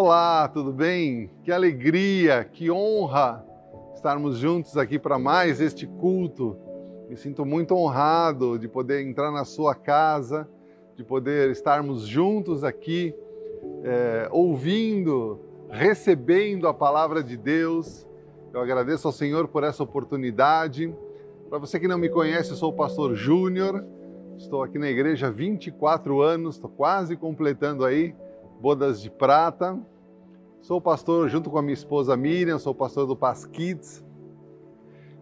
Olá, tudo bem? Que alegria, que honra estarmos juntos aqui para mais este culto. Me sinto muito honrado de poder entrar na sua casa, de poder estarmos juntos aqui, é, ouvindo, recebendo a palavra de Deus. Eu agradeço ao Senhor por essa oportunidade. Para você que não me conhece, eu sou o pastor Júnior, estou aqui na igreja há 24 anos, estou quase completando aí bodas de prata. Sou pastor junto com a minha esposa Miriam, sou pastor do Paz Kids.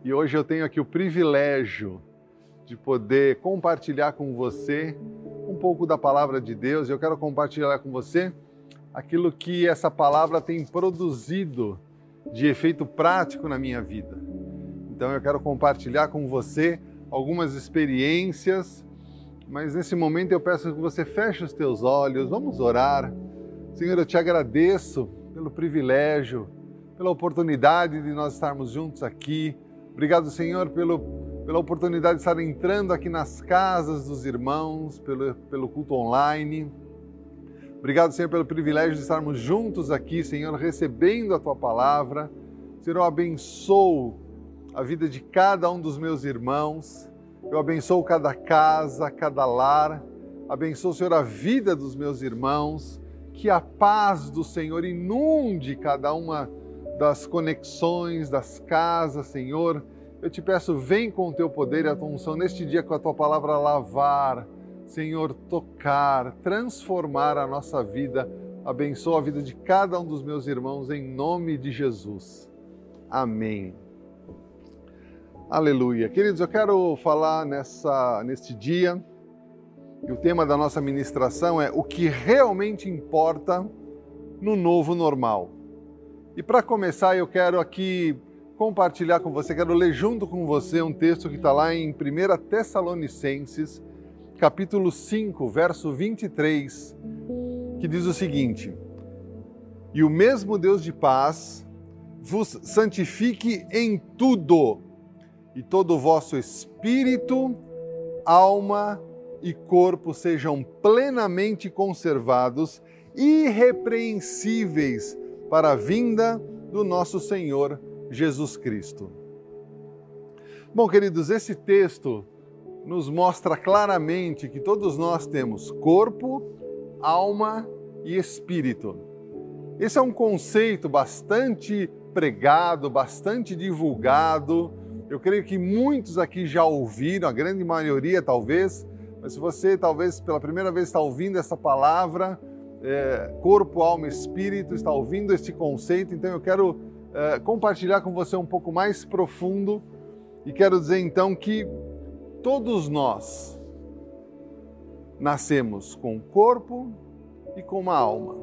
E hoje eu tenho aqui o privilégio de poder compartilhar com você um pouco da palavra de Deus. Eu quero compartilhar com você aquilo que essa palavra tem produzido de efeito prático na minha vida. Então eu quero compartilhar com você algumas experiências, mas nesse momento eu peço que você feche os teus olhos, vamos orar. Senhor, eu te agradeço pelo privilégio, pela oportunidade de nós estarmos juntos aqui. Obrigado, Senhor, pelo, pela oportunidade de estar entrando aqui nas casas dos irmãos, pelo, pelo culto online. Obrigado, Senhor, pelo privilégio de estarmos juntos aqui, Senhor, recebendo a tua palavra. Senhor, eu abençoo a vida de cada um dos meus irmãos. Eu abençoo cada casa, cada lar. Abençoo, Senhor, a vida dos meus irmãos que a paz do Senhor inunde cada uma das conexões, das casas, Senhor. Eu te peço, vem com o teu poder e a tua unção neste dia com a tua palavra lavar, Senhor, tocar, transformar a nossa vida. Abençoa a vida de cada um dos meus irmãos em nome de Jesus. Amém. Aleluia. Queridos, eu quero falar nessa neste dia e o tema da nossa ministração é o que realmente importa no novo normal. E para começar, eu quero aqui compartilhar com você, quero ler junto com você um texto que está lá em 1 Tessalonicenses, capítulo 5, verso 23, que diz o seguinte: E o mesmo Deus de paz vos santifique em tudo, e todo o vosso espírito, alma e corpo sejam plenamente conservados, irrepreensíveis para a vinda do nosso Senhor Jesus Cristo. Bom, queridos, esse texto nos mostra claramente que todos nós temos corpo, alma e espírito. Esse é um conceito bastante pregado, bastante divulgado. Eu creio que muitos aqui já ouviram, a grande maioria talvez, mas se você talvez pela primeira vez está ouvindo essa palavra, é, corpo, alma, espírito, está ouvindo este conceito, então eu quero é, compartilhar com você um pouco mais profundo e quero dizer então que todos nós nascemos com corpo e com uma alma.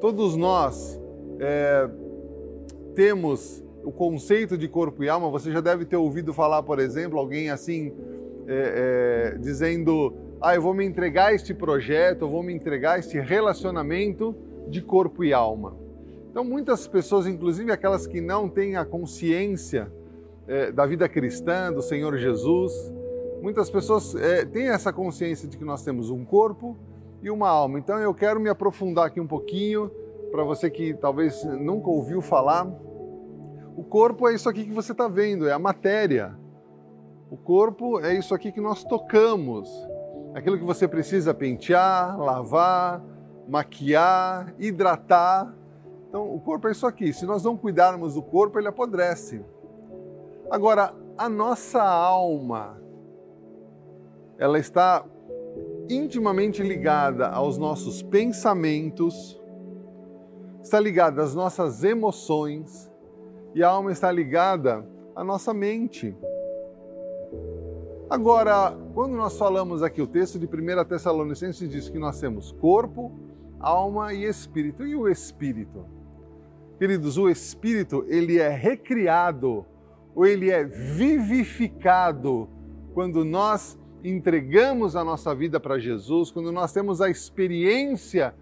Todos nós é, temos o conceito de corpo e alma. Você já deve ter ouvido falar, por exemplo, alguém assim é, é, dizendo: ah, eu vou me entregar a este projeto, eu vou me entregar a este relacionamento de corpo e alma. Então, muitas pessoas, inclusive aquelas que não têm a consciência é, da vida cristã, do Senhor Jesus, muitas pessoas é, têm essa consciência de que nós temos um corpo e uma alma. Então, eu quero me aprofundar aqui um pouquinho, para você que talvez nunca ouviu falar. O corpo é isso aqui que você está vendo, é a matéria. O corpo é isso aqui que nós tocamos. Aquilo que você precisa pentear, lavar, maquiar, hidratar. Então, o corpo é isso aqui. Se nós não cuidarmos do corpo, ele apodrece. Agora, a nossa alma, ela está intimamente ligada aos nossos pensamentos, está ligada às nossas emoções e a alma está ligada à nossa mente. Agora, quando nós falamos aqui, o texto de 1 Tessalonicenses diz que nós temos corpo, alma e espírito. E o espírito? Queridos, o espírito, ele é recriado ou ele é vivificado quando nós entregamos a nossa vida para Jesus, quando nós temos a experiência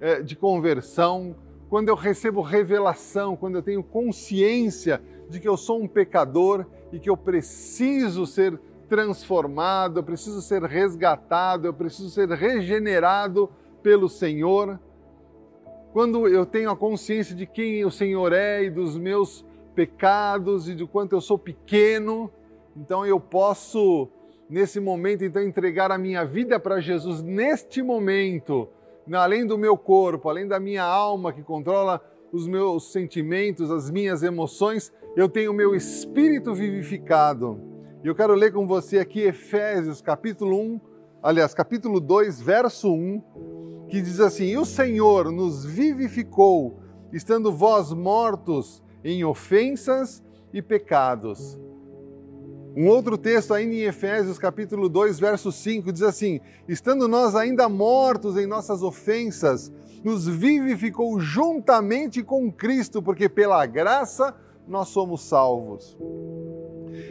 eh, de conversão, quando eu recebo revelação, quando eu tenho consciência de que eu sou um pecador e que eu preciso ser transformado, eu preciso ser resgatado, eu preciso ser regenerado pelo Senhor. quando eu tenho a consciência de quem o Senhor é e dos meus pecados e de quanto eu sou pequeno, então eu posso nesse momento então entregar a minha vida para Jesus neste momento, além do meu corpo, além da minha alma que controla os meus sentimentos, as minhas emoções, eu tenho o meu espírito vivificado. E eu quero ler com você aqui Efésios capítulo 1, aliás, capítulo 2, verso 1, que diz assim: "E o Senhor nos vivificou, estando vós mortos em ofensas e pecados." Um outro texto ainda em Efésios capítulo 2, verso 5 diz assim: "Estando nós ainda mortos em nossas ofensas, nos vivificou juntamente com Cristo, porque pela graça nós somos salvos."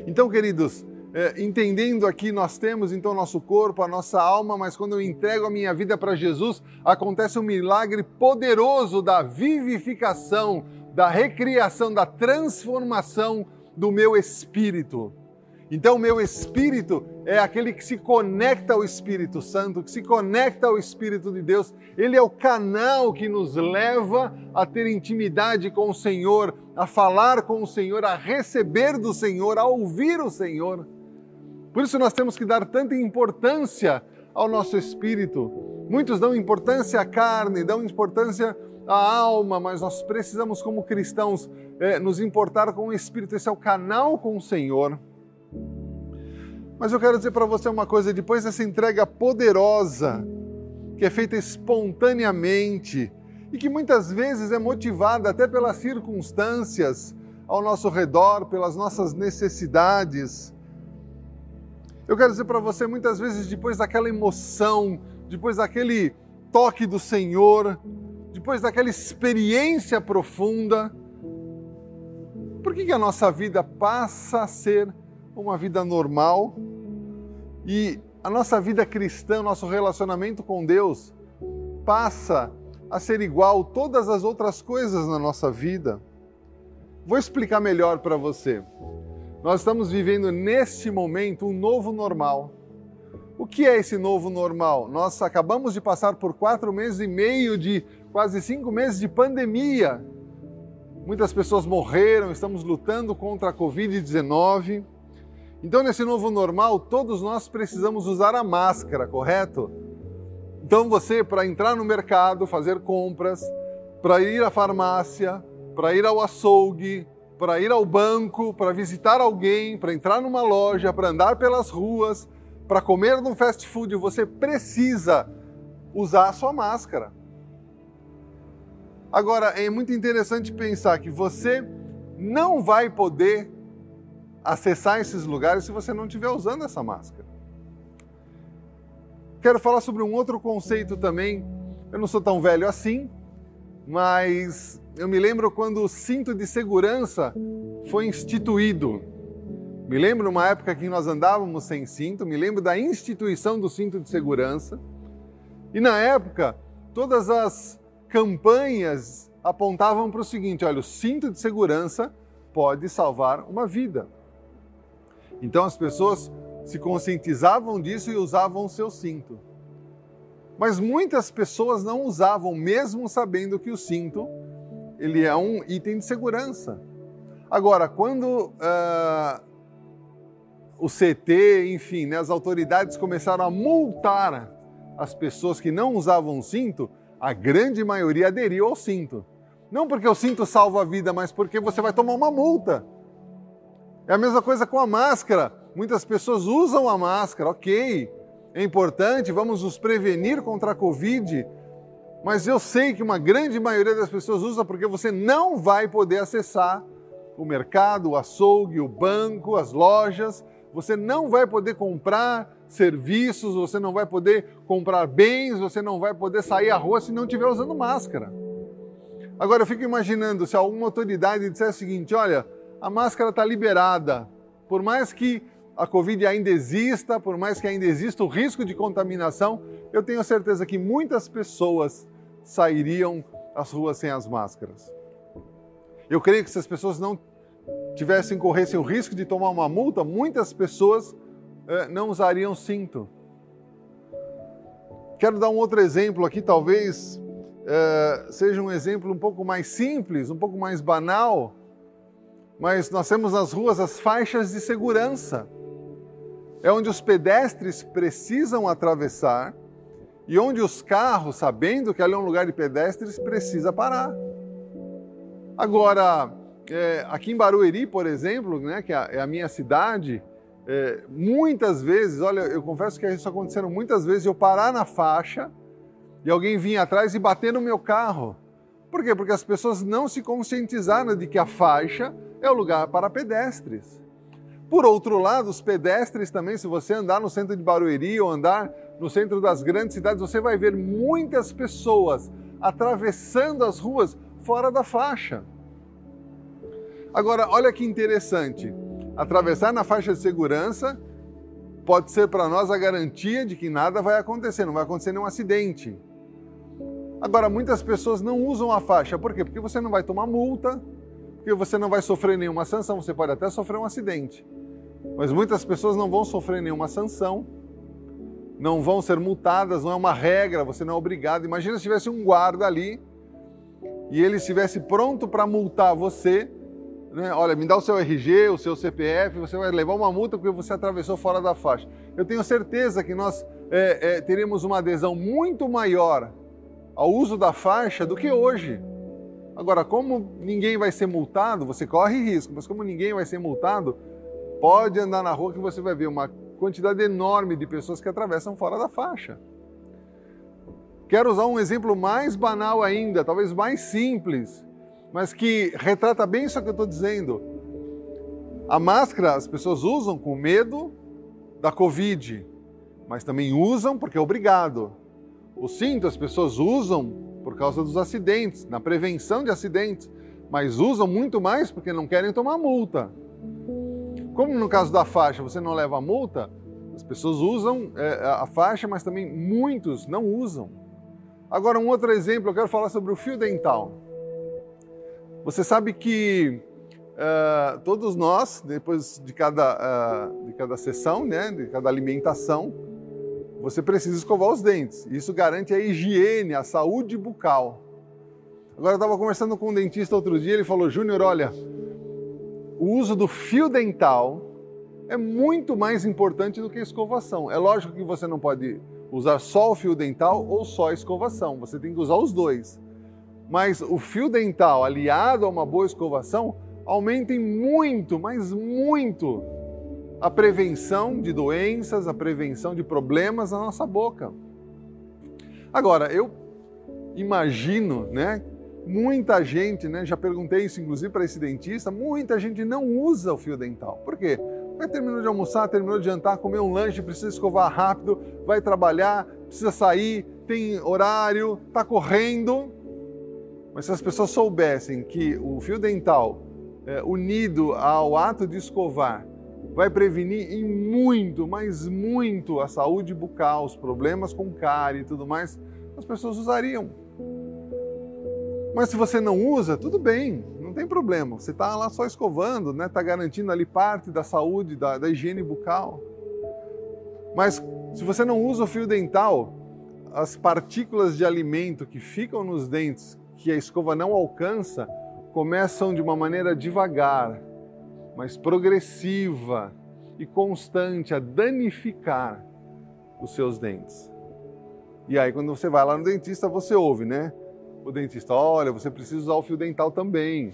Então, queridos, é, entendendo aqui, nós temos então nosso corpo, a nossa alma, mas quando eu entrego a minha vida para Jesus, acontece um milagre poderoso da vivificação, da recriação, da transformação do meu espírito. Então, meu espírito é aquele que se conecta ao Espírito Santo, que se conecta ao Espírito de Deus. Ele é o canal que nos leva a ter intimidade com o Senhor, a falar com o Senhor, a receber do Senhor, a ouvir o Senhor. Por isso, nós temos que dar tanta importância ao nosso espírito. Muitos dão importância à carne, dão importância à alma, mas nós precisamos, como cristãos, é, nos importar com o espírito. Esse é o canal com o Senhor. Mas eu quero dizer para você uma coisa: depois dessa entrega poderosa, que é feita espontaneamente e que muitas vezes é motivada até pelas circunstâncias ao nosso redor, pelas nossas necessidades. Eu quero dizer para você, muitas vezes, depois daquela emoção, depois daquele toque do Senhor, depois daquela experiência profunda, por que, que a nossa vida passa a ser uma vida normal e a nossa vida cristã, nosso relacionamento com Deus passa a ser igual todas as outras coisas na nossa vida. Vou explicar melhor para você. Nós estamos vivendo neste momento um novo normal. O que é esse novo normal? Nós acabamos de passar por quatro meses e meio de quase cinco meses de pandemia. Muitas pessoas morreram, estamos lutando contra a Covid-19. Então, nesse novo normal, todos nós precisamos usar a máscara, correto? Então, você, para entrar no mercado, fazer compras, para ir à farmácia, para ir ao açougue, para ir ao banco, para visitar alguém, para entrar numa loja, para andar pelas ruas, para comer num fast food, você precisa usar a sua máscara. Agora, é muito interessante pensar que você não vai poder acessar esses lugares se você não estiver usando essa máscara. Quero falar sobre um outro conceito também. Eu não sou tão velho assim, mas eu me lembro quando o cinto de segurança foi instituído. Me lembro uma época que nós andávamos sem cinto, me lembro da instituição do cinto de segurança. E na época, todas as campanhas apontavam para o seguinte: olha, o cinto de segurança pode salvar uma vida. Então as pessoas se conscientizavam disso e usavam o seu cinto. Mas muitas pessoas não usavam, mesmo sabendo que o cinto ele é um item de segurança. Agora, quando uh, o CT, enfim, né, as autoridades começaram a multar as pessoas que não usavam cinto, a grande maioria aderiu ao cinto. Não porque o cinto salva a vida, mas porque você vai tomar uma multa. É a mesma coisa com a máscara. Muitas pessoas usam a máscara, ok, é importante, vamos nos prevenir contra a Covid, mas eu sei que uma grande maioria das pessoas usa porque você não vai poder acessar o mercado, o açougue, o banco, as lojas, você não vai poder comprar serviços, você não vai poder comprar bens, você não vai poder sair à rua se não estiver usando máscara. Agora eu fico imaginando se alguma autoridade disser o seguinte: olha, a máscara está liberada. Por mais que a Covid ainda exista, por mais que ainda exista o risco de contaminação, eu tenho certeza que muitas pessoas sairiam às ruas sem as máscaras. Eu creio que se as pessoas não tivessem, corressem o risco de tomar uma multa, muitas pessoas eh, não usariam cinto. Quero dar um outro exemplo aqui, talvez uh, seja um exemplo um pouco mais simples, um pouco mais banal, mas nós temos nas ruas as faixas de segurança. É onde os pedestres precisam atravessar e onde os carros, sabendo que ali é um lugar de pedestres, precisa parar. Agora, é, aqui em Barueri, por exemplo, né, que é a minha cidade, é, muitas vezes, olha, eu confesso que isso acontecendo muitas vezes, eu parar na faixa e alguém vir atrás e bater no meu carro. Por quê? Porque as pessoas não se conscientizaram de que a faixa é o lugar para pedestres. Por outro lado, os pedestres também, se você andar no centro de Barueri ou andar no centro das grandes cidades, você vai ver muitas pessoas atravessando as ruas fora da faixa. Agora, olha que interessante. Atravessar na faixa de segurança pode ser para nós a garantia de que nada vai acontecer, não vai acontecer nenhum acidente. Agora, muitas pessoas não usam a faixa. Por quê? Porque você não vai tomar multa, porque você não vai sofrer nenhuma sanção, você pode até sofrer um acidente. Mas muitas pessoas não vão sofrer nenhuma sanção, não vão ser multadas, não é uma regra, você não é obrigado. Imagina se tivesse um guarda ali e ele estivesse pronto para multar você né? Olha, me dá o seu RG, o seu CPF, você vai levar uma multa porque você atravessou fora da faixa. Eu tenho certeza que nós é, é, teremos uma adesão muito maior ao uso da faixa do que hoje. Agora, como ninguém vai ser multado, você corre risco, mas como ninguém vai ser multado, pode andar na rua que você vai ver uma quantidade enorme de pessoas que atravessam fora da faixa. Quero usar um exemplo mais banal ainda, talvez mais simples mas que retrata bem isso que eu estou dizendo. A máscara as pessoas usam com medo da Covid, mas também usam porque é obrigado. O cinto as pessoas usam por causa dos acidentes, na prevenção de acidentes, mas usam muito mais porque não querem tomar multa. Como no caso da faixa você não leva multa, as pessoas usam é, a faixa, mas também muitos não usam. Agora, um outro exemplo, eu quero falar sobre o fio dental. Você sabe que uh, todos nós, depois de cada, uh, de cada sessão, né, de cada alimentação, você precisa escovar os dentes. Isso garante a higiene, a saúde bucal. Agora, eu estava conversando com um dentista outro dia, ele falou: Júnior, olha, o uso do fio dental é muito mais importante do que a escovação. É lógico que você não pode usar só o fio dental ou só a escovação, você tem que usar os dois mas o fio dental aliado a uma boa escovação aumentem muito, mas muito a prevenção de doenças, a prevenção de problemas na nossa boca. Agora, eu imagino, né? Muita gente, né? Já perguntei isso inclusive para esse dentista, muita gente não usa o fio dental. Por quê? Vai terminou de almoçar, terminou de jantar, comer um lanche, precisa escovar rápido, vai trabalhar, precisa sair, tem horário, está correndo, mas se as pessoas soubessem que o fio dental, é, unido ao ato de escovar, vai prevenir em muito, mas muito a saúde bucal, os problemas com cárie e tudo mais, as pessoas usariam. Mas se você não usa, tudo bem, não tem problema. Você está lá só escovando, está né? Tá garantindo ali parte da saúde, da, da higiene bucal. Mas se você não usa o fio dental, as partículas de alimento que ficam nos dentes, que a escova não alcança começam de uma maneira devagar, mas progressiva e constante a danificar os seus dentes. E aí, quando você vai lá no dentista, você ouve, né? O dentista, olha, você precisa usar o fio dental também.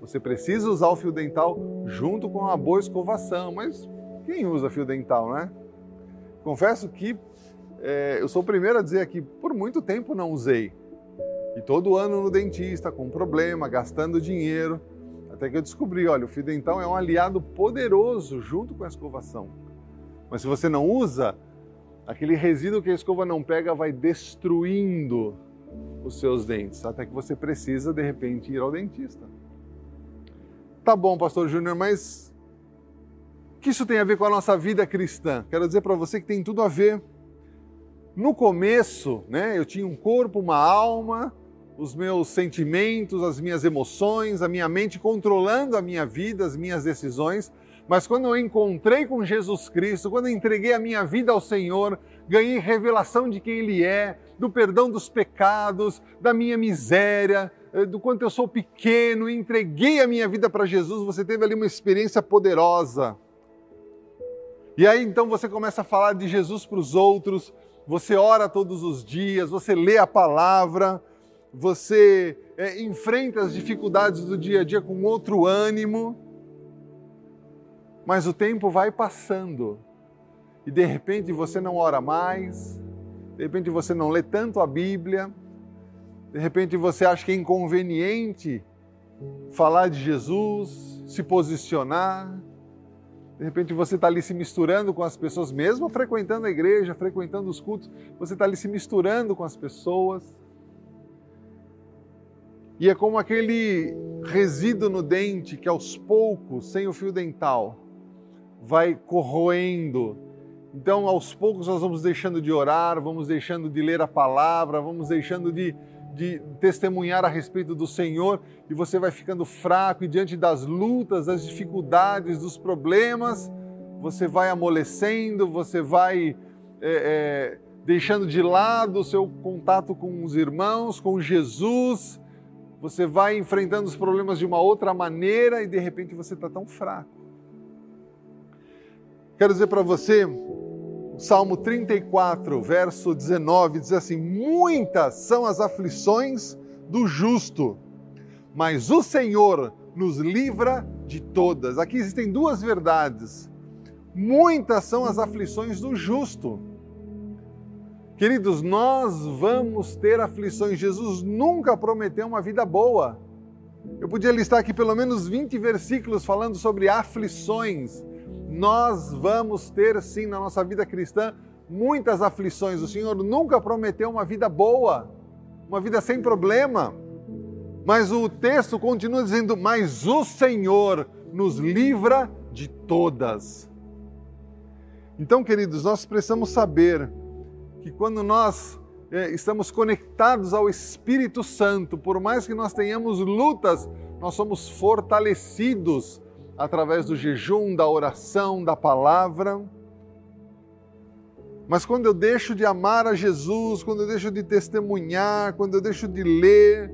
Você precisa usar o fio dental junto com uma boa escovação. Mas quem usa fio dental, né? Confesso que é, eu sou o primeiro a dizer aqui, por muito tempo não usei. E todo ano no dentista, com problema, gastando dinheiro, até que eu descobri, olha, o fio dental é um aliado poderoso junto com a escovação. Mas se você não usa, aquele resíduo que a escova não pega vai destruindo os seus dentes, até que você precisa de repente ir ao dentista. Tá bom, pastor Júnior, mas que isso tem a ver com a nossa vida cristã? Quero dizer para você que tem tudo a ver. No começo, né, eu tinha um corpo, uma alma, os meus sentimentos, as minhas emoções, a minha mente controlando a minha vida, as minhas decisões, Mas quando eu encontrei com Jesus Cristo, quando eu entreguei a minha vida ao Senhor, ganhei revelação de quem Ele é, do perdão dos pecados, da minha miséria, eh, do quanto eu sou pequeno, entreguei a minha vida para Jesus, você teve ali uma experiência poderosa. E aí então você começa a falar de Jesus para os outros, você ora todos os dias, você lê a palavra, você é, enfrenta as dificuldades do dia a dia com outro ânimo mas o tempo vai passando e de repente você não ora mais, de repente você não lê tanto a Bíblia, de repente você acha que é inconveniente falar de Jesus, se posicionar, de repente você está ali se misturando com as pessoas, mesmo frequentando a igreja, frequentando os cultos, você está ali se misturando com as pessoas. E é como aquele resíduo no dente que aos poucos, sem o fio dental, vai corroendo. Então, aos poucos, nós vamos deixando de orar, vamos deixando de ler a palavra, vamos deixando de, de testemunhar a respeito do Senhor e você vai ficando fraco e diante das lutas, das dificuldades, dos problemas, você vai amolecendo, você vai é, é, deixando de lado o seu contato com os irmãos, com Jesus, você vai enfrentando os problemas de uma outra maneira e de repente você está tão fraco Quero dizer para você, Salmo 34, verso 19, diz assim: Muitas são as aflições do justo, mas o Senhor nos livra de todas. Aqui existem duas verdades. Muitas são as aflições do justo. Queridos, nós vamos ter aflições. Jesus nunca prometeu uma vida boa. Eu podia listar aqui pelo menos 20 versículos falando sobre aflições nós vamos ter sim na nossa vida cristã muitas aflições. O Senhor nunca prometeu uma vida boa, uma vida sem problema. Mas o texto continua dizendo: Mas o Senhor nos livra de todas. Então, queridos, nós precisamos saber que quando nós é, estamos conectados ao Espírito Santo, por mais que nós tenhamos lutas, nós somos fortalecidos através do jejum, da oração, da palavra. Mas quando eu deixo de amar a Jesus, quando eu deixo de testemunhar, quando eu deixo de ler,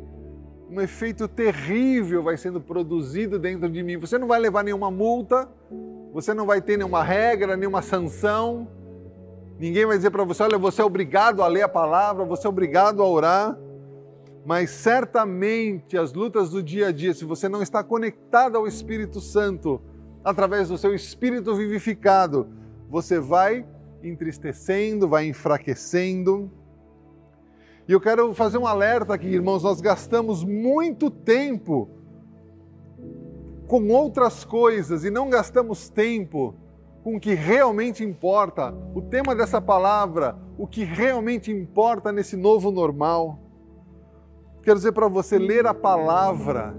um efeito terrível vai sendo produzido dentro de mim. Você não vai levar nenhuma multa, você não vai ter nenhuma regra, nenhuma sanção. Ninguém vai dizer para você: olha, você é obrigado a ler a palavra, você é obrigado a orar mas certamente as lutas do dia a dia, se você não está conectado ao Espírito Santo, através do seu espírito vivificado, você vai entristecendo, vai enfraquecendo. E eu quero fazer um alerta aqui, irmãos, nós gastamos muito tempo com outras coisas e não gastamos tempo com o que realmente importa. O tema dessa palavra, o que realmente importa nesse novo normal. Quero dizer para você, ler a palavra,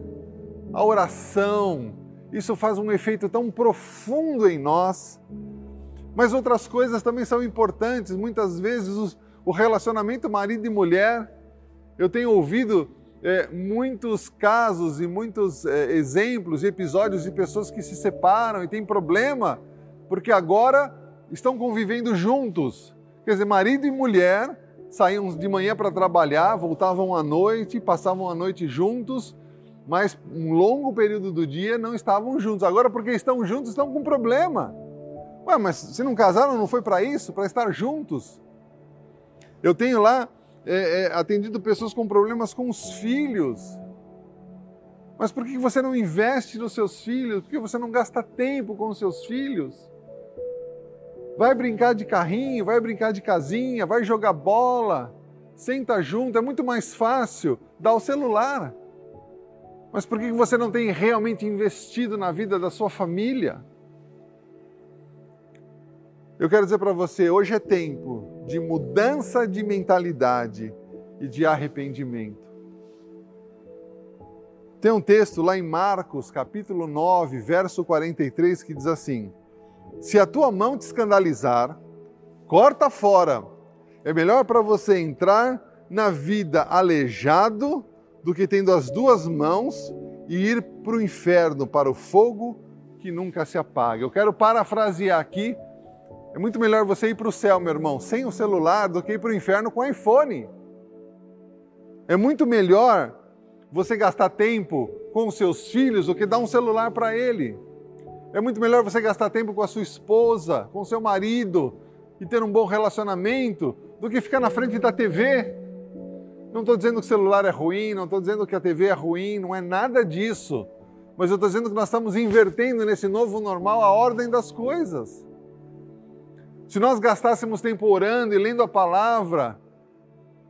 a oração, isso faz um efeito tão profundo em nós. Mas outras coisas também são importantes. Muitas vezes o relacionamento marido e mulher, eu tenho ouvido é, muitos casos e muitos é, exemplos e episódios de pessoas que se separam e têm problema porque agora estão convivendo juntos. Quer dizer, marido e mulher saíam de manhã para trabalhar, voltavam à noite, passavam a noite juntos, mas um longo período do dia não estavam juntos. Agora, porque estão juntos, estão com problema. Ué, mas se não casaram, não foi para isso? Para estar juntos? Eu tenho lá é, é, atendido pessoas com problemas com os filhos. Mas por que você não investe nos seus filhos? Por que você não gasta tempo com os seus filhos? Vai brincar de carrinho, vai brincar de casinha, vai jogar bola, senta junto, é muito mais fácil dar o celular. Mas por que você não tem realmente investido na vida da sua família? Eu quero dizer para você, hoje é tempo de mudança de mentalidade e de arrependimento. Tem um texto lá em Marcos, capítulo 9, verso 43, que diz assim: se a tua mão te escandalizar, corta fora. É melhor para você entrar na vida aleijado do que tendo as duas mãos e ir para o inferno, para o fogo que nunca se apaga. Eu quero parafrasear aqui. É muito melhor você ir para o céu, meu irmão, sem o celular do que ir para o inferno com o iPhone. É muito melhor você gastar tempo com os seus filhos do que dar um celular para ele. É muito melhor você gastar tempo com a sua esposa, com seu marido e ter um bom relacionamento do que ficar na frente da TV. Não estou dizendo que o celular é ruim, não estou dizendo que a TV é ruim, não é nada disso. Mas eu estou dizendo que nós estamos invertendo nesse novo normal a ordem das coisas. Se nós gastássemos tempo orando e lendo a palavra,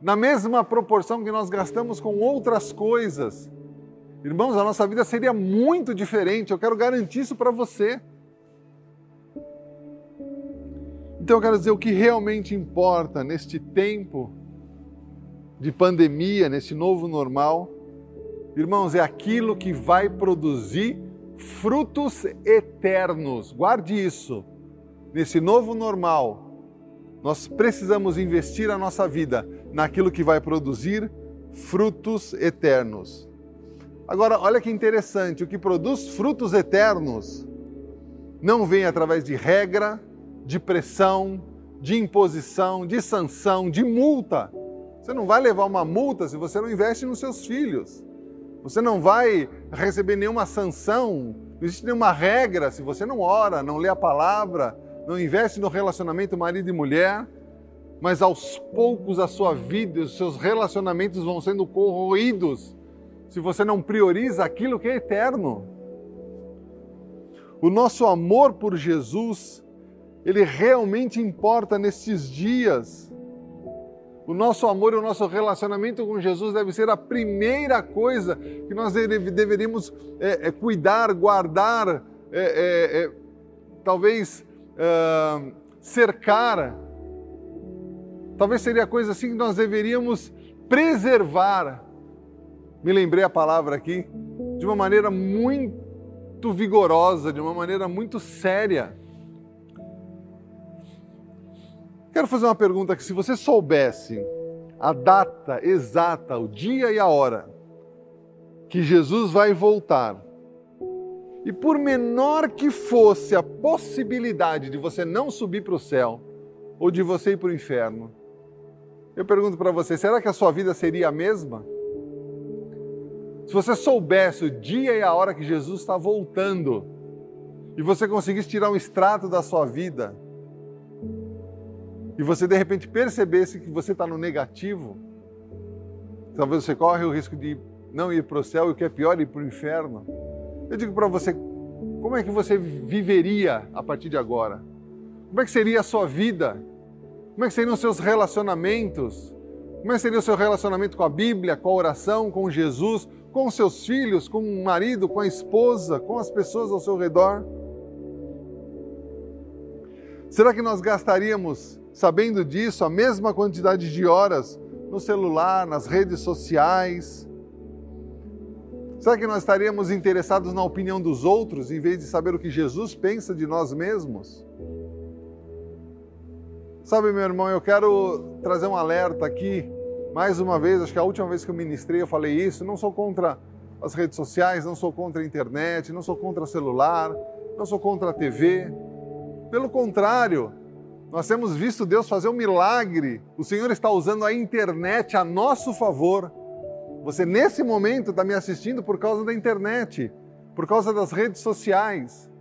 na mesma proporção que nós gastamos com outras coisas, irmãos, a nossa vida seria muito diferente. Eu quero garantir isso para você. Então eu quero dizer o que realmente importa neste tempo de pandemia, nesse novo normal Irmãos, é aquilo que vai produzir frutos eternos. Guarde isso. Nesse novo normal, nós precisamos investir a nossa vida naquilo que vai produzir frutos eternos. Agora, olha que interessante: o que produz frutos eternos não vem através de regra, de pressão, de imposição, de sanção, de multa. Você não vai levar uma multa se você não investe nos seus filhos. Você não vai receber nenhuma sanção, não existe nenhuma regra se você não ora, não lê a palavra, não investe no relacionamento marido e mulher, mas aos poucos a sua vida, os seus relacionamentos vão sendo corroídos se você não prioriza aquilo que é eterno. O nosso amor por Jesus, ele realmente importa nesses dias. O nosso amor e o nosso relacionamento com Jesus deve ser a primeira coisa que nós deveríamos é, é, cuidar, guardar, é, é, é talvez cercar. Talvez seria coisa assim que nós deveríamos preservar. Me lembrei a palavra aqui de uma maneira muito vigorosa, de uma maneira muito séria. Quero fazer uma pergunta aqui. Se você soubesse a data exata, o dia e a hora que Jesus vai voltar, e por menor que fosse a possibilidade de você não subir para o céu ou de você ir para o inferno, eu pergunto para você: será que a sua vida seria a mesma? Se você soubesse o dia e a hora que Jesus está voltando e você conseguisse tirar um extrato da sua vida, e você de repente percebesse que você está no negativo, talvez você corre o risco de não ir para o céu e o que é pior, ir para o inferno. Eu digo para você, como é que você viveria a partir de agora? Como é que seria a sua vida? Como é que seriam os seus relacionamentos? Como é que seria o seu relacionamento com a Bíblia, com a oração, com Jesus, com seus filhos, com o marido, com a esposa, com as pessoas ao seu redor? Será que nós gastaríamos sabendo disso, a mesma quantidade de horas no celular, nas redes sociais? Será que nós estaríamos interessados na opinião dos outros em vez de saber o que Jesus pensa de nós mesmos? Sabe, meu irmão, eu quero trazer um alerta aqui, mais uma vez, acho que a última vez que eu ministrei eu falei isso, não sou contra as redes sociais, não sou contra a internet, não sou contra o celular, não sou contra a TV. Pelo contrário, nós temos visto Deus fazer um milagre. O Senhor está usando a internet a nosso favor. Você, nesse momento, está me assistindo por causa da internet, por causa das redes sociais.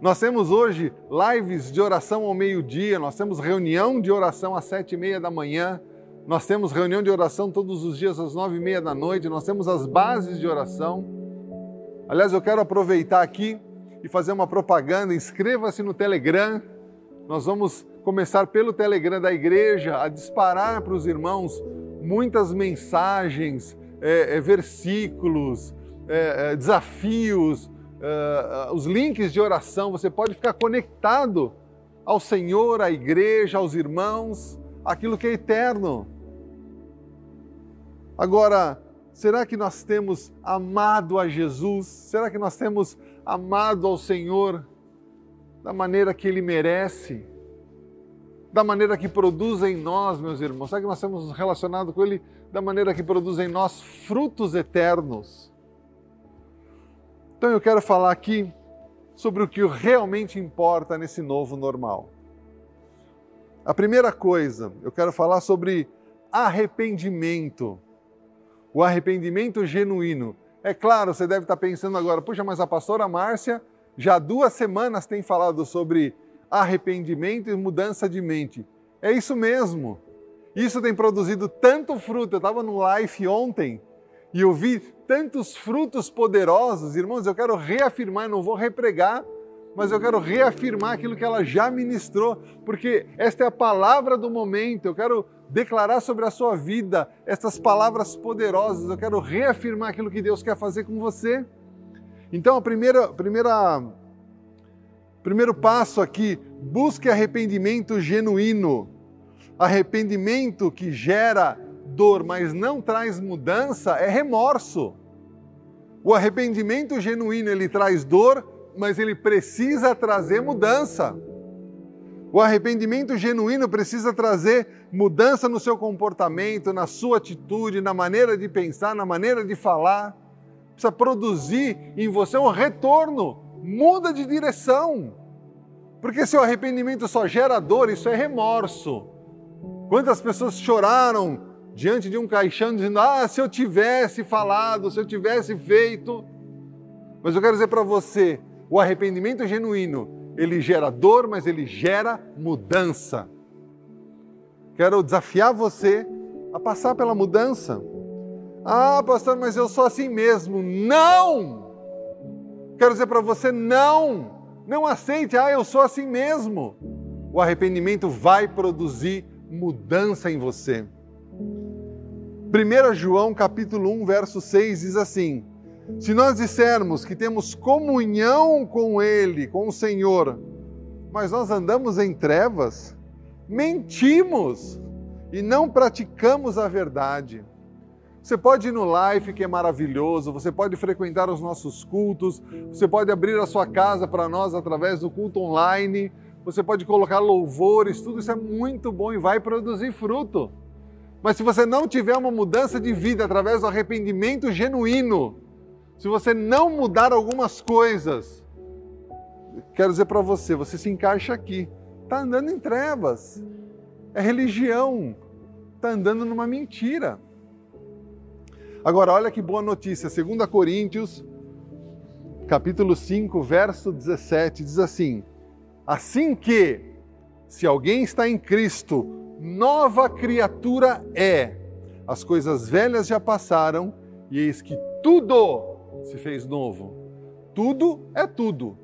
Nós temos hoje lives de oração ao meio-dia, nós temos reunião de oração às sete e meia da manhã, nós temos reunião de oração todos os dias às nove e meia da noite, nós temos as bases de oração. Aliás, eu quero aproveitar aqui e fazer uma propaganda. Inscreva-se no Telegram nós vamos começar pelo Telegram da igreja a disparar para os irmãos muitas mensagens, é, é, versículos, é, é desafios, é, é, os links de oração. Você pode ficar conectado ao Senhor, à igreja, aos irmãos, aquilo que é eterno. Agora, será que nós temos amado a Jesus? Será que nós temos amado ao Senhor da maneira que Ele merece, da maneira que produz em nós, meus irmãos. Sabe que nós temos relacionado com Ele da maneira que produz em nós frutos eternos? Então eu quero falar aqui sobre o que realmente importa nesse novo normal. A primeira coisa, eu quero falar sobre arrependimento. O arrependimento genuíno. É claro, você deve estar pensando agora, puxa, mas a pastora Márcia já duas semanas tem falado sobre arrependimento e mudança de mente. É isso mesmo. Isso tem produzido tanto fruto. Eu estava no live ontem e eu vi tantos frutos poderosos. Irmãos, eu quero reafirmar, não vou repregar, mas eu quero reafirmar aquilo que ela já ministrou, porque esta é a palavra do momento. Eu quero declarar sobre a sua vida estas palavras poderosas. Eu quero reafirmar aquilo que Deus quer fazer com você. Então, a primeira, primeira, primeiro passo aqui, busque arrependimento genuíno. Arrependimento que gera dor, mas não traz mudança, é remorso. O arrependimento genuíno, ele traz dor, mas ele precisa trazer mudança. O arrependimento genuíno precisa trazer mudança no seu comportamento, na sua atitude, na maneira de pensar, na maneira de falar. Precisa produzir em você um retorno. Muda de direção. Porque se o arrependimento só gera dor, isso é remorso. Quantas pessoas choraram diante de um caixão dizendo: Ah, se eu tivesse falado, se eu tivesse feito. Mas eu quero dizer para você: o arrependimento genuíno ele gera dor, mas ele gera mudança. Quero desafiar você a passar pela mudança. Ah, pastor, mas eu sou assim mesmo. Não! Quero dizer para você: não! Não aceite, ah, eu sou assim mesmo. O arrependimento vai produzir mudança em você. 1 João capítulo 1, verso 6 diz assim: se nós dissermos que temos comunhão com Ele, com o Senhor, mas nós andamos em trevas, mentimos e não praticamos a verdade. Você pode ir no live, que é maravilhoso, você pode frequentar os nossos cultos, você pode abrir a sua casa para nós através do culto online, você pode colocar louvores, tudo isso é muito bom e vai produzir fruto. Mas se você não tiver uma mudança de vida através do arrependimento genuíno, se você não mudar algumas coisas, quero dizer para você, você se encaixa aqui. Está andando em trevas. É religião. Está andando numa mentira. Agora, olha que boa notícia. 2 Coríntios, capítulo 5, verso 17, diz assim: Assim que, se alguém está em Cristo, nova criatura é. As coisas velhas já passaram, e eis que tudo se fez novo. Tudo é tudo.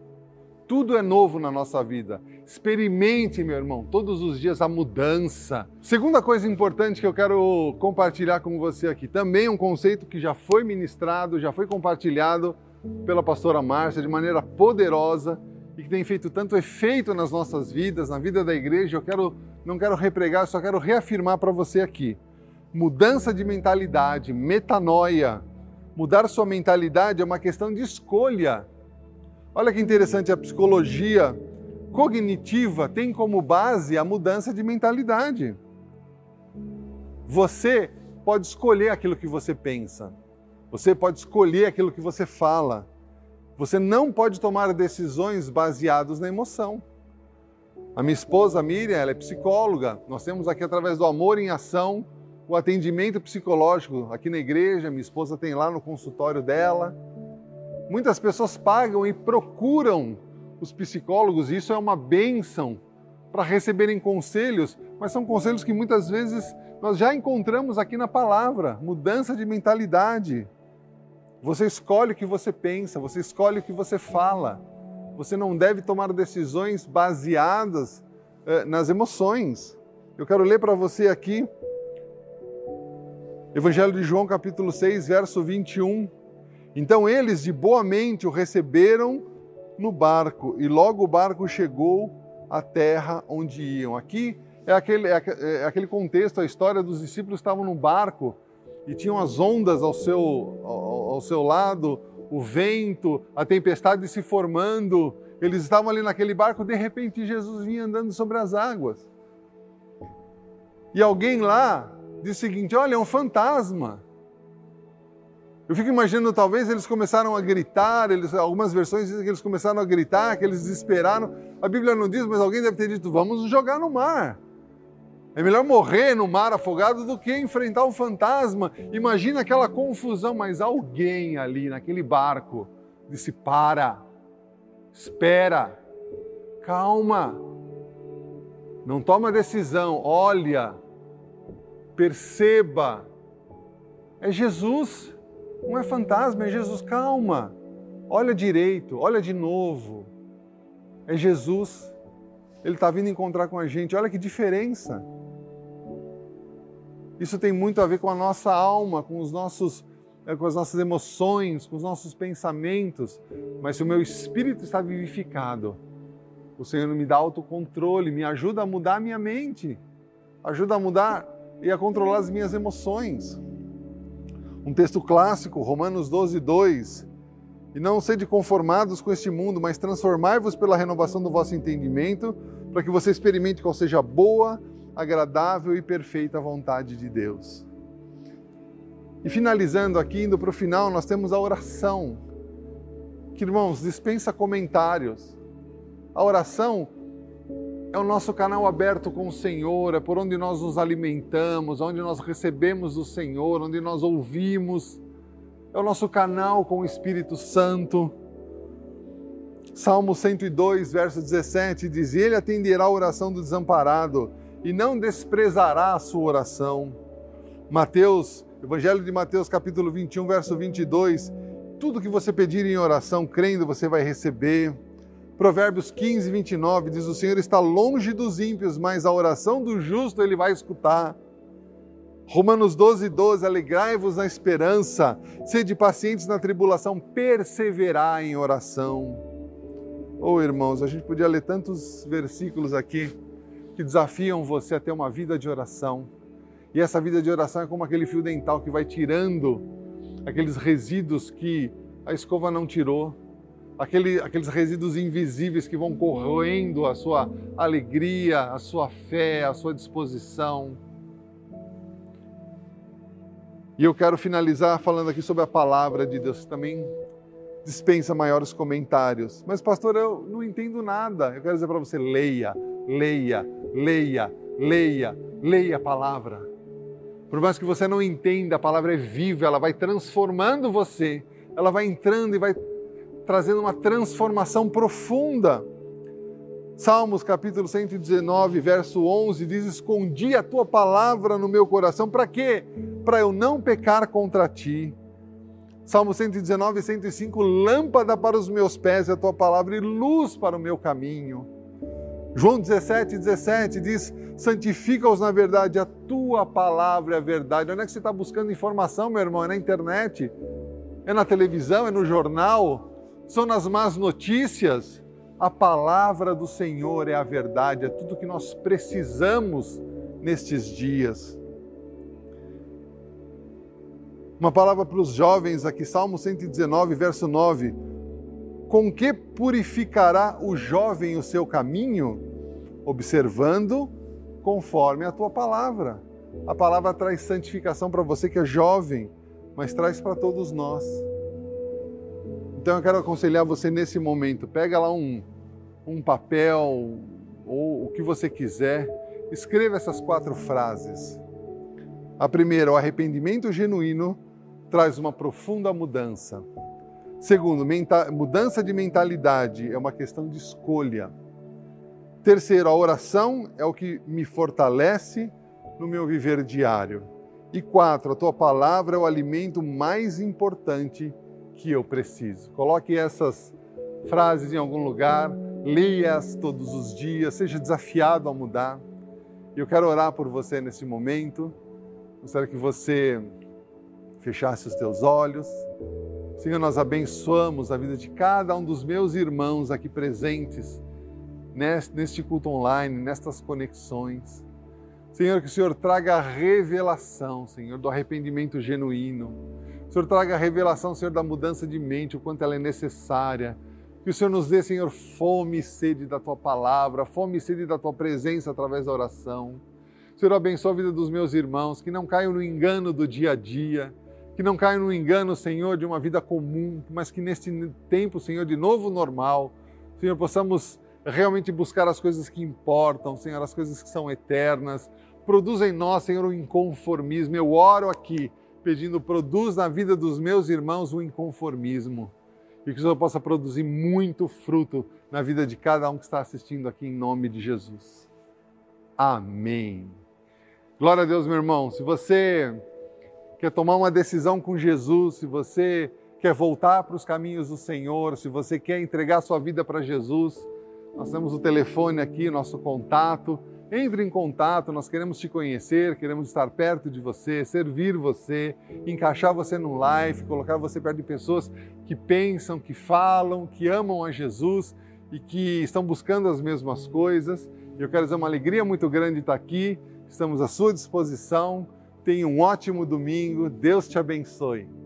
Tudo é novo na nossa vida. Experimente, meu irmão, todos os dias a mudança. Segunda coisa importante que eu quero compartilhar com você aqui, também um conceito que já foi ministrado, já foi compartilhado pela pastora Márcia de maneira poderosa e que tem feito tanto efeito nas nossas vidas, na vida da igreja. Eu quero não quero repregar, só quero reafirmar para você aqui. Mudança de mentalidade, metanoia, Mudar sua mentalidade é uma questão de escolha. Olha que interessante, a psicologia cognitiva tem como base a mudança de mentalidade. Você pode escolher aquilo que você pensa. Você pode escolher aquilo que você fala. Você não pode tomar decisões baseadas na emoção. A minha esposa Miriam, ela é psicóloga. Nós temos aqui através do amor em ação o atendimento psicológico aqui na igreja, minha esposa tem lá no consultório dela. Muitas pessoas pagam e procuram os psicólogos, e isso é uma bênção para receberem conselhos, mas são conselhos que muitas vezes nós já encontramos aqui na palavra mudança de mentalidade. Você escolhe o que você pensa, você escolhe o que você fala. Você não deve tomar decisões baseadas eh, nas emoções. Eu quero ler para você aqui Evangelho de João, capítulo 6, verso 21. Então eles de boa mente o receberam no barco, e logo o barco chegou à terra onde iam. Aqui é aquele, é, é aquele contexto, a história dos discípulos estavam no barco e tinham as ondas ao seu, ao, ao seu lado, o vento, a tempestade se formando. Eles estavam ali naquele barco, de repente Jesus vinha andando sobre as águas. E alguém lá diz o seguinte: olha, é um fantasma. Eu fico imaginando, talvez eles começaram a gritar, eles, algumas versões dizem que eles começaram a gritar, que eles desesperaram. A Bíblia não diz, mas alguém deve ter dito: vamos jogar no mar. É melhor morrer no mar afogado do que enfrentar um fantasma. Imagina aquela confusão, mas alguém ali naquele barco disse: para, espera, calma, não toma decisão, olha, perceba. É Jesus, não é fantasma, é Jesus, calma, olha direito, olha de novo. É Jesus, ele está vindo encontrar com a gente, olha que diferença. Isso tem muito a ver com a nossa alma, com os nossos eh, com as nossas emoções, com os nossos pensamentos, mas se o meu espírito está vivificado, o Senhor me dá autocontrole, me ajuda a mudar a minha mente, ajuda a mudar e a controlar as minhas emoções. Um texto clássico, Romanos 12, 2. E não sede conformados com este mundo, mas transformai-vos pela renovação do vosso entendimento, para que você experimente qual seja a boa, agradável e perfeita vontade de Deus. E finalizando aqui, indo para o final, nós temos a oração. Que, irmãos, dispensa comentários. A oração é o nosso canal aberto com o Senhor, é por onde nós nos alimentamos, onde nós recebemos o Senhor, onde nós ouvimos. É o nosso canal com o Espírito Santo. Salmo 102, verso 17 diz: Ele atenderá a oração do desamparado e não desprezará a sua oração. Mateus, Evangelho de Mateus, capítulo 21, verso 22. Tudo que você pedir em oração, crendo, você vai receber. Provérbios 15, 29 diz: O Senhor está longe dos ímpios, mas a oração do justo ele vai escutar. Romanos 12, 12: Alegrai-vos na esperança, sede pacientes na tribulação, perseverar em oração. Oh, irmãos, a gente podia ler tantos versículos aqui que desafiam você a ter uma vida de oração. E essa vida de oração é como aquele fio dental que vai tirando aqueles resíduos que a escova não tirou, aquele, aqueles resíduos invisíveis que vão corroendo a sua alegria, a sua fé, a sua disposição. E eu quero finalizar falando aqui sobre a palavra de Deus, que também dispensa maiores comentários. Mas, pastor, eu não entendo nada. Eu quero dizer para você: leia, leia, leia, leia, leia a palavra. Por mais que você não entenda, a palavra é viva, ela vai transformando você, ela vai entrando e vai trazendo uma transformação profunda. Salmos capítulo 119, verso 11 diz: Escondi a tua palavra no meu coração, para quê? Para eu não pecar contra ti. Salmo 119, 105: Lâmpada para os meus pés é a tua palavra e luz para o meu caminho. João 17, 17 diz: santifica-os na verdade, a tua palavra é a verdade. Onde é que você está buscando informação, meu irmão? É na internet? É na televisão? É no jornal? São nas más notícias? A palavra do Senhor é a verdade, é tudo que nós precisamos nestes dias. Uma palavra para os jovens aqui, Salmo 119, verso 9 com que purificará o jovem o seu caminho? Observando conforme a tua palavra. A palavra traz santificação para você que é jovem, mas traz para todos nós. Então eu quero aconselhar você nesse momento, pega lá um, um papel ou o que você quiser, escreva essas quatro frases. A primeira, o arrependimento genuíno traz uma profunda mudança. Segundo, mudança de mentalidade é uma questão de escolha. Terceiro, a oração é o que me fortalece no meu viver diário. E quatro, a tua palavra é o alimento mais importante que eu preciso. Coloque essas frases em algum lugar, leia-as todos os dias, seja desafiado a mudar. Eu quero orar por você nesse momento. Gostaria que você fechasse os teus olhos. Senhor, nós abençoamos a vida de cada um dos meus irmãos aqui presentes neste culto online, nestas conexões. Senhor, que o Senhor traga a revelação, Senhor, do arrependimento genuíno. O Senhor traga a revelação, Senhor, da mudança de mente, o quanto ela é necessária. Que o Senhor nos dê, Senhor, fome e sede da tua palavra, fome e sede da tua presença através da oração. Senhor, abençoa a vida dos meus irmãos, que não caiam no engano do dia a dia, que não caiam no engano, Senhor, de uma vida comum, mas que neste tempo, Senhor, de novo normal, Senhor, possamos realmente buscar as coisas que importam, Senhor, as coisas que são eternas. Produza em nós, Senhor, o inconformismo. Eu oro aqui pedindo, produz na vida dos meus irmãos o inconformismo. E que o Senhor possa produzir muito fruto na vida de cada um que está assistindo aqui, em nome de Jesus. Amém. Glória a Deus, meu irmão. Se você quer tomar uma decisão com Jesus, se você quer voltar para os caminhos do Senhor, se você quer entregar sua vida para Jesus, nós temos o telefone aqui, nosso contato. Entre em contato, nós queremos te conhecer, queremos estar perto de você, servir você, encaixar você no life, colocar você perto de pessoas que pensam, que falam, que amam a Jesus e que estão buscando as mesmas coisas. Eu quero dizer uma alegria muito grande estar aqui, estamos à sua disposição. Tenha um ótimo domingo, Deus te abençoe.